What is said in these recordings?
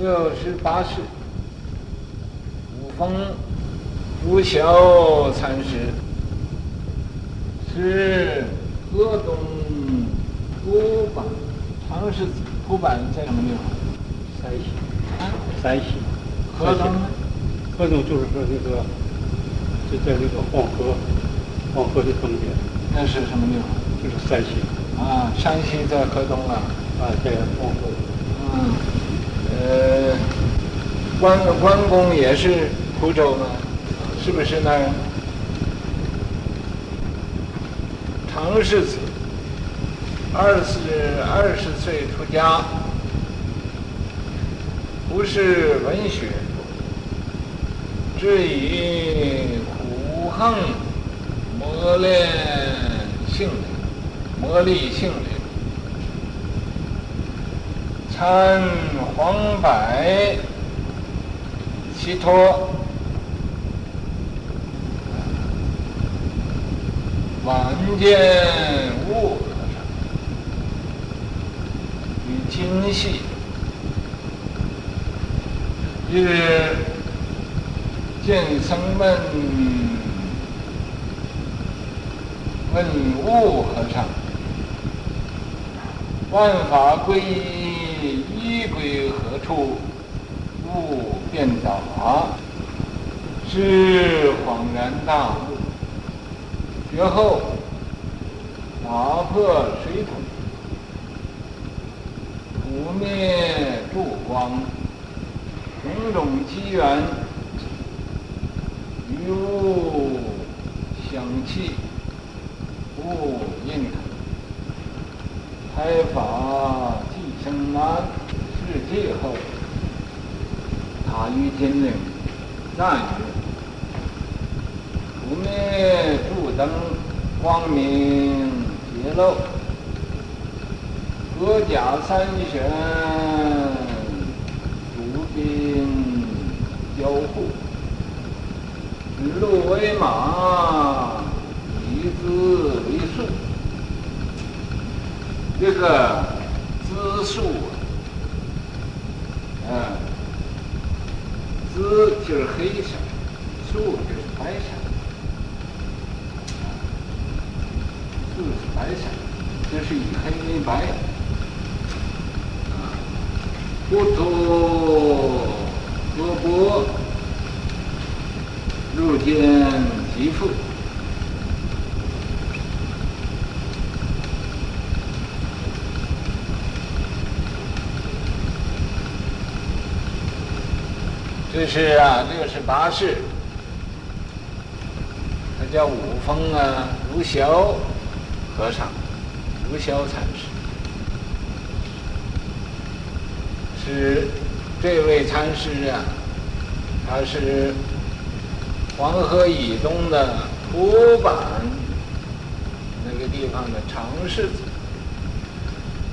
六十八世，五峰如晓禅师，是河东土坂常世子。土坂在什么地方？山西。啊？山西。河东呢？河东就是说这个，就在这个黄河，黄河的东边。那是什么地方？就是山西。啊，山西在河东啊。啊，在黄河。嗯。呃，关关公也是蒲州吗？是不是那儿？常世子，二十二十岁出家，不是文学，只以苦行磨练性灵，磨砺性灵。参黄柏其托，晚见物和尚，与精细，日见僧问问物和尚，万法归一。一归何处？悟遍导，是恍然大悟。觉后打破水桶，不灭诸光，种种机缘，与物相契，不应开法即生难。是最后，他于金陵赞曰：“不灭诸灯，光明揭露，各甲三旋，诸兵交互，指鹿为马，以子为树。”这个子树。嗯，紫就是黑色，树就是白色，树是白色，这是以黑为白。啊，不脱河伯入见其父。这是啊，六十八世，他叫五峰啊，如晓和尚，如晓禅师，是这位禅师啊，他是黄河以东的蒲坂那个地方的常世子，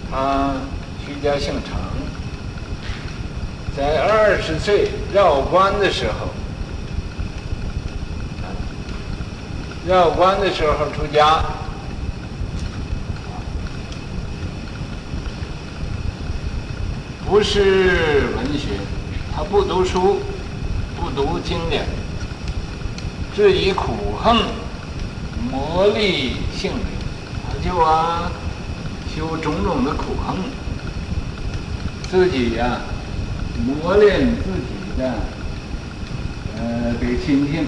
他居家姓常。在二十岁绕关的时候，绕关的时候出家，不是文学，他不读书，不读经典，只以苦行磨砺性灵，他就啊修种种的苦行，自己呀、磨练自己的呃这个心性，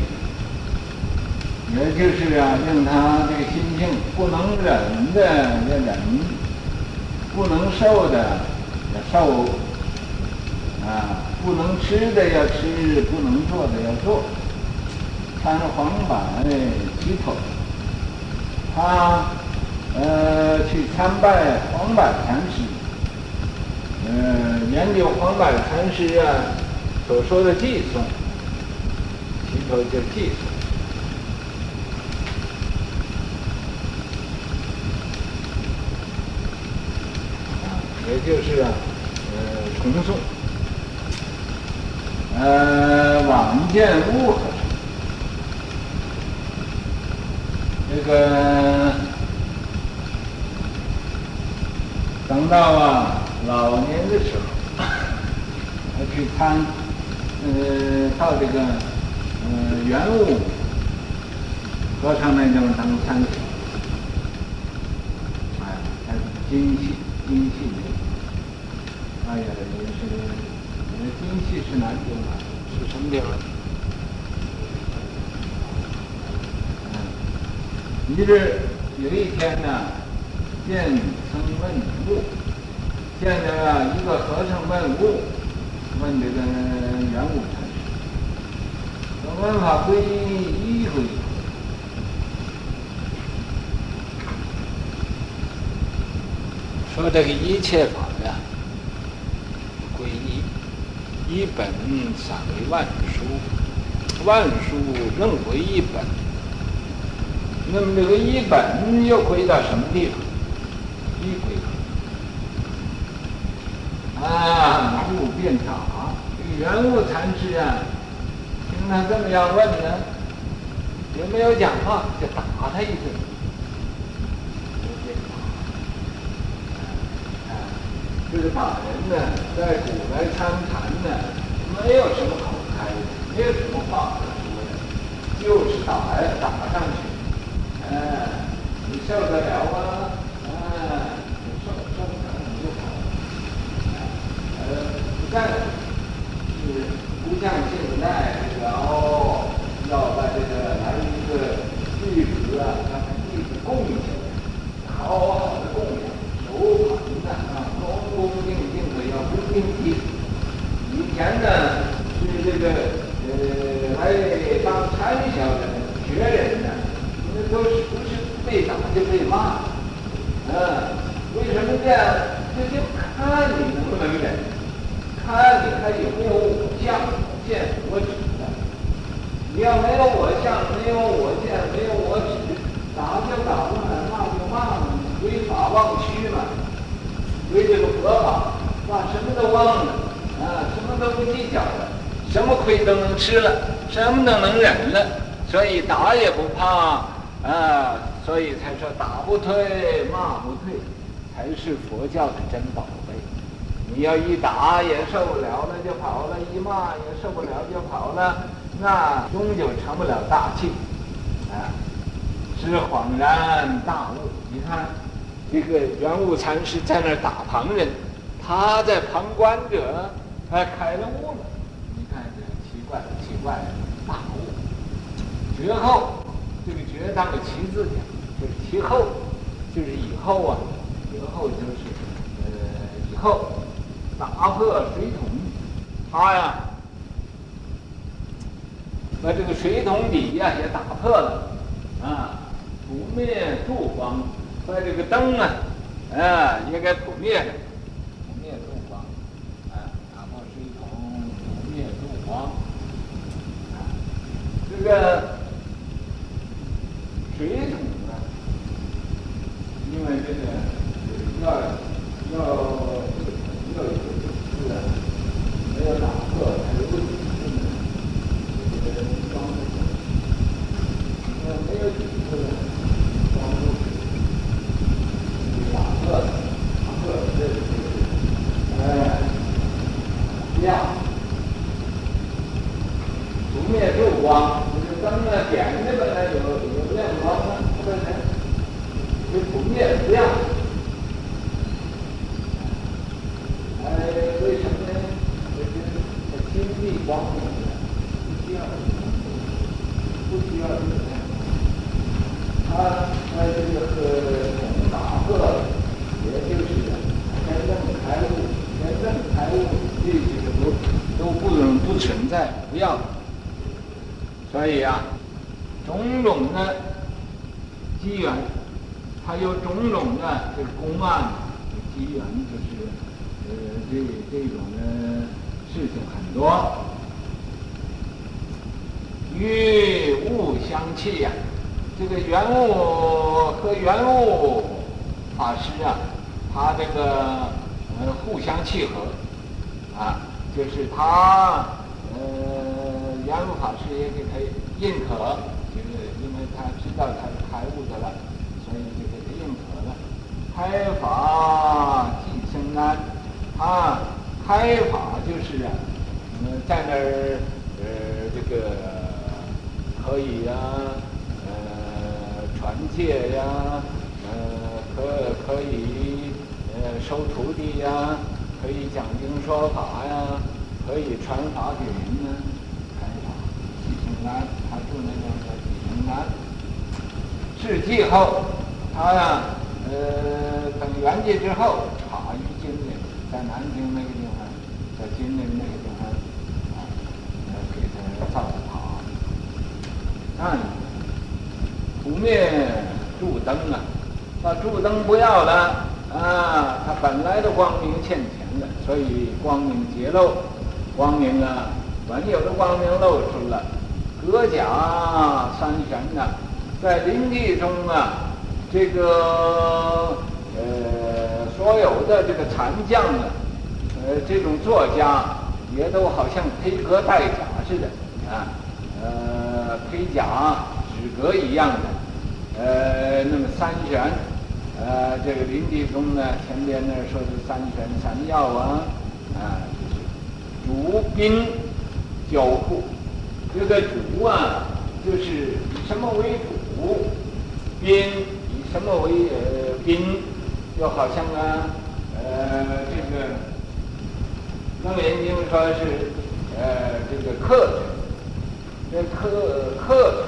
也就是啊，令他这个心性不能忍的要忍，不能受的要受，啊，不能吃的要吃，不能做的要做。参黄柏齐托，他呃去参拜黄柏禅师。嗯，研究黄柏禅师啊所说的偈颂，齐托就偈颂，啊，也就是，呃，重诵，呃，晚见悟和尚，这个等到啊。老年的时候，还去参，呃，到这个呃圆悟和尚那地方当参学，哎，还是精气精气的，哎呀，也是，呃，精气是哪里地方？是什么地方？嗯，你这有一天呢，见僧问现在啊一个和尚问悟，问这个圆悟禅师，说问法归一归一。说这个一切法呀，归一，一本散为万书，万书仍归一本。那么这个一本又归到什么地方？一归一。啊，悟便答，这个圆悟禅师啊，听他这么样问呢，也没有讲话，就打他一顿。啊，这个打人呢，在古来参禅呢，没有什么口开的，没有什么话可说的，就是打呀，打上去，哎、你受得了吗？但是不像现在这个哦，要把这个来一个弟子啊，让弟子供起来，好好的供养，手捧的啊，恭恭敬敬的要恭敬礼。以前呢是这个呃来当参学的学人呢，那都是不是被打就被骂，嗯，为什么这样？这就看你能不能忍。看你还有没有我相、我见、我执的？你要没有我相、没有我见、没有我执，打就打了，骂就骂了，违法忘躯嘛，违这个佛法，把什么都忘了，啊，什么都不计较了，什么亏都能吃了，什么都能忍了，所以打也不怕，啊，所以才说打不退，骂不退，才是佛教的珍宝。你要一打也受不了了就跑了，一骂也受不了就跑了，那终究成不了大器，啊，是恍然大悟。你看，这个圆悟禅师在那儿打旁人，他在旁观者，他开了悟了。你看这奇怪奇怪的大悟，绝后，这个绝当个其字讲，就是其后，就是以后啊，绝后就是呃以后。打破水桶，他呀，把这个水桶底呀也打破了，啊，扑灭度光，把这个灯啊，啊也给扑灭了，扑灭度光，啊，打破水桶，扑灭度光，啊，这个水桶啊，因为这个要要要有。没有打破，还有问题。这个光的，没有没有底子的光度，打破，打破这个呃亮，不灭度光，就是灯啊点着本来有有亮光啊，对不对？就不灭亮。光明的，不需要，不需要这个。他他这个和从打破，也就是真正开悟，真正开悟这几个都都不能不存在，不要。所以啊，种种的机缘，还有种种的这个公案机缘，就是呃这这种的事情很多。与物相契呀，这个圆悟和圆悟法师啊，他这个呃互相契合，啊，就是他呃圆悟法师也给他认可，就是因为他知道他是开悟的了，所以就给他认可了。开法即生安，他开法就是啊，嗯，在那儿呃这个可以呀、呃传戒呀，呃可可以呃收徒弟呀，可以讲经说法呀，可以传法给人呢。开法，继承南，他住那边叫继承南。事继后，他呀，呃等圆寂之后，塔于金陵，在南京那个地方，在金陵那个地方，啊，给他造的塔。那不灭柱灯啊，把柱灯不要了啊，他本来的光明欠钱的，所以光明揭露，光明啊，本有的光明露出了，阁甲三玄呐。在临济中啊，这个呃，所有的这个残将啊，呃，这种作家也都好像披阁戴甲似的啊，呃，盔甲纸革一样的，呃，那么三玄，呃，这个林济中呢，前边那说是三玄三要啊，啊，就是主宾交互，这个主啊，就是以什么为主？兵以什么为呃宾？就好像啊，呃，这个《楞严经》说是呃这个客，这客客，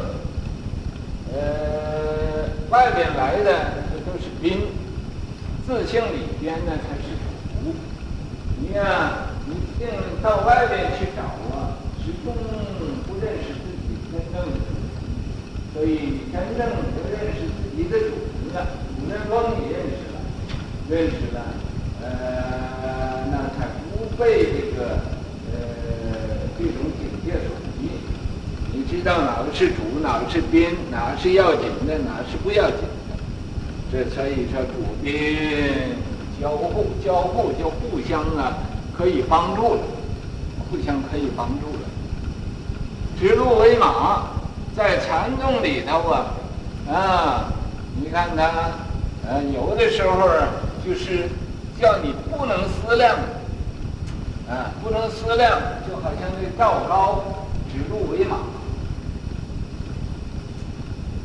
呃外边来的这都是宾，自性里边呢才是主。你呀、啊，你净到外边去找啊，始终不认识自己真正的主。所以你真正不认识自己的主人了，主人翁也认识了，认识了，呃，那才不被这个呃这种境界所迷。你知道哪个是主，哪个是宾，哪个是要紧的，哪个是不要紧的。这所以说主宾交互，交互就互相啊可以帮助了，互相可以帮助了。指鹿为马。在禅宗里头啊，啊，你看他，呃，有的时候就是叫你不能思量，啊，不能思量，就好像那赵高指鹿为马。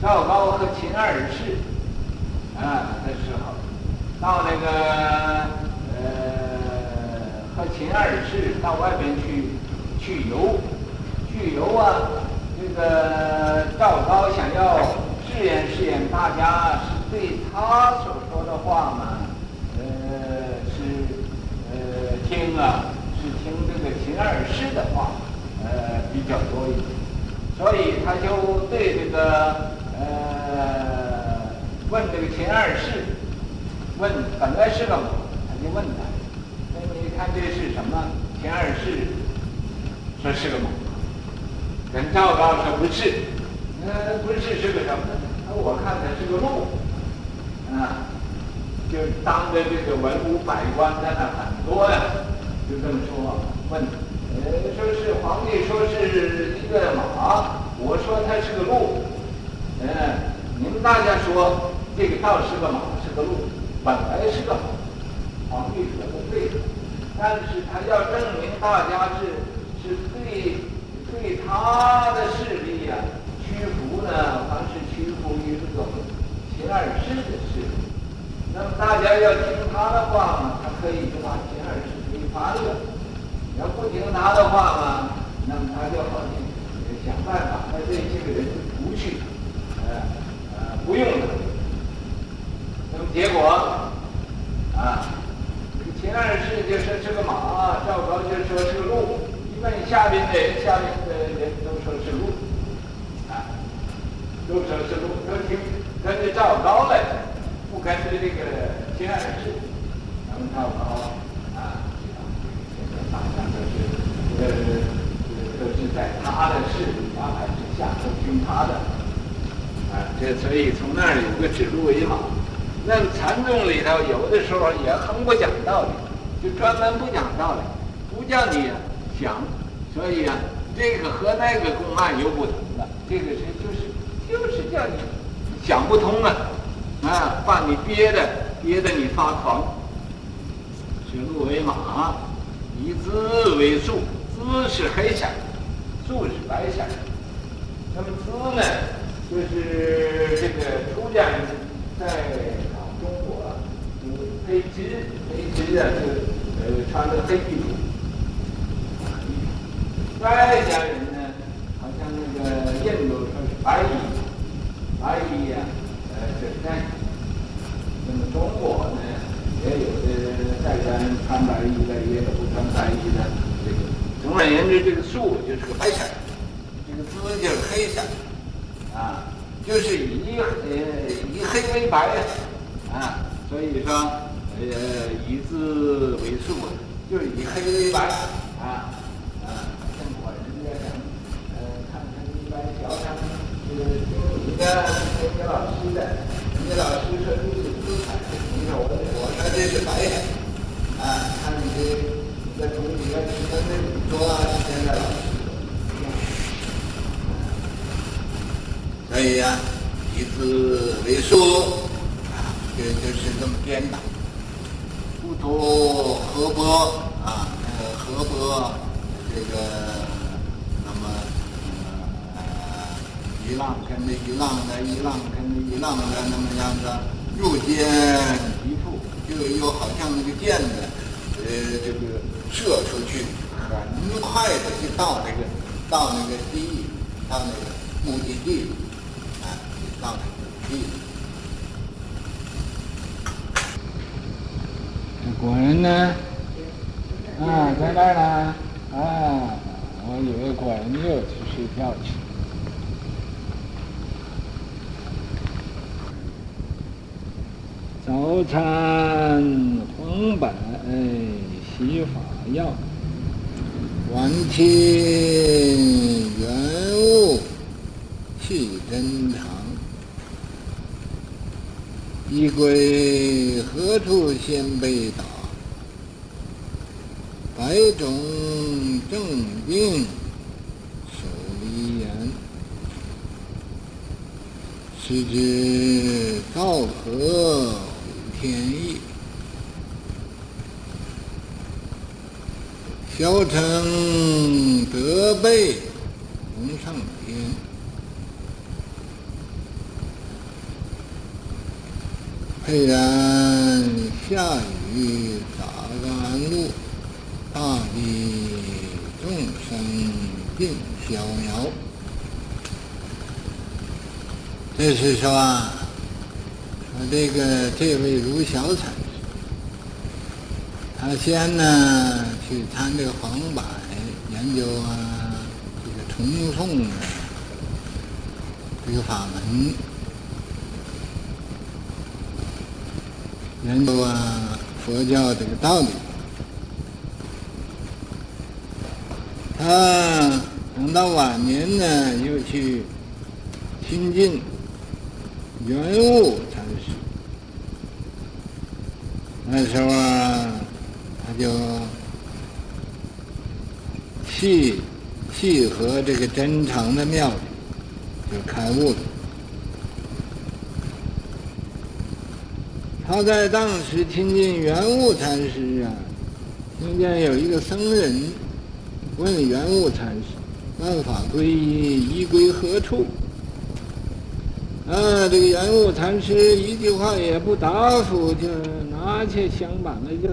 赵高和秦二世，啊的时候，到那个呃和秦二世到外边去去游，去游啊。这个赵高想要试验试验大家是对他所说的话嘛，呃，是呃听啊，是听这个秦二世的话，呃比较多一点，所以他就对这个问这个秦二世，问本来是个马，他就问他，那你看这是什么？秦二世说是个马。人赵高说不是，呃，不是是个什么呢？我看它是个鹿，啊，就当着这个文武百官在那很多呀，就这么说问，呃，说是皇帝说是一个马，我说它是个鹿，嗯，你们大家说这个道是个马是个鹿，本来是个好，皇帝说的对，但是他要证明大家是是对。对他的势力呀、屈服呢，还是屈服于这个秦二世的势力。那么大家要听他的话嘛，他可以就把秦二世推翻了；要不听他的话嘛，那么他就好像想办法把这些个人除去，呃呃，不用他。那么结果啊，秦二世就说是个马，赵高就说是个鹿。问下边的，下面的人都说是鹿，啊，都说是鹿，都听跟着赵高来，不跟着这个秦二世。那么赵高啊，这个大家都是呃都是在他的势力安排之下，都听他的。啊，这所以从那儿有个指鹿为马。那么禅宗里头有的时候也很不讲道理，就专门不讲道理，不叫你想。所以啊，这个和那个公案有不同的，这个是就是就是叫你想不通啊，啊，把你憋的憋得你发狂。指鹿为马，以资为素，资是黑色，素是白色。那么资呢，就是这个出家人在，黑织，黑织啊，就呃穿的黑衣服。外家人呢，好像那个印度说是白衣，白衣呀、呃，这是那么中国呢，也有的在家人穿白衣的，也有不穿白衣的。这个总而言之，这个素就是个白色，这个紫就是黑色，啊，就是以呃以黑为白，啊，所以说呃以字为数，就是以黑为白，啊。你看，给老师的，你老师说这是紫彩，你看我我说这是白的，啊，看你的你在同学跟那里说现在老师，所以呀，以字为素，啊，就就是这么颠倒，不图河伯啊，呃，河伯这个。那么，呃一浪跟着一浪的，一浪跟着一浪的，那么样子入间即复，就又好像那个箭呢，呃，这个射出去，很快的就到那个，到那个地，到那个目的地，啊，到那个地。果然呢，啊，在那儿呢，啊，我以为果然又去睡觉去。早餐黄柏洗发药，晚清元物气真长，衣归何处先被打？百种正病手离言，须知道何？天意，小乘得备龙上天，沛然下雨洒甘露，大地众生尽逍遥。这是说啊。这个这位如小禅师，他先呢去参这个黄柏研究啊，这个重诵的，这个法门，研究啊佛教这个道理。他等到晚年呢，又去亲近圆悟禅师。那时候啊，他就契契合这个真诚的妙理，就开悟了。他在当时亲近圆悟禅师啊，听见有一个僧人问圆悟禅师：“万法归一，一归何处？”啊，这个圆悟禅师一句话也不答复，就拿起香板来就。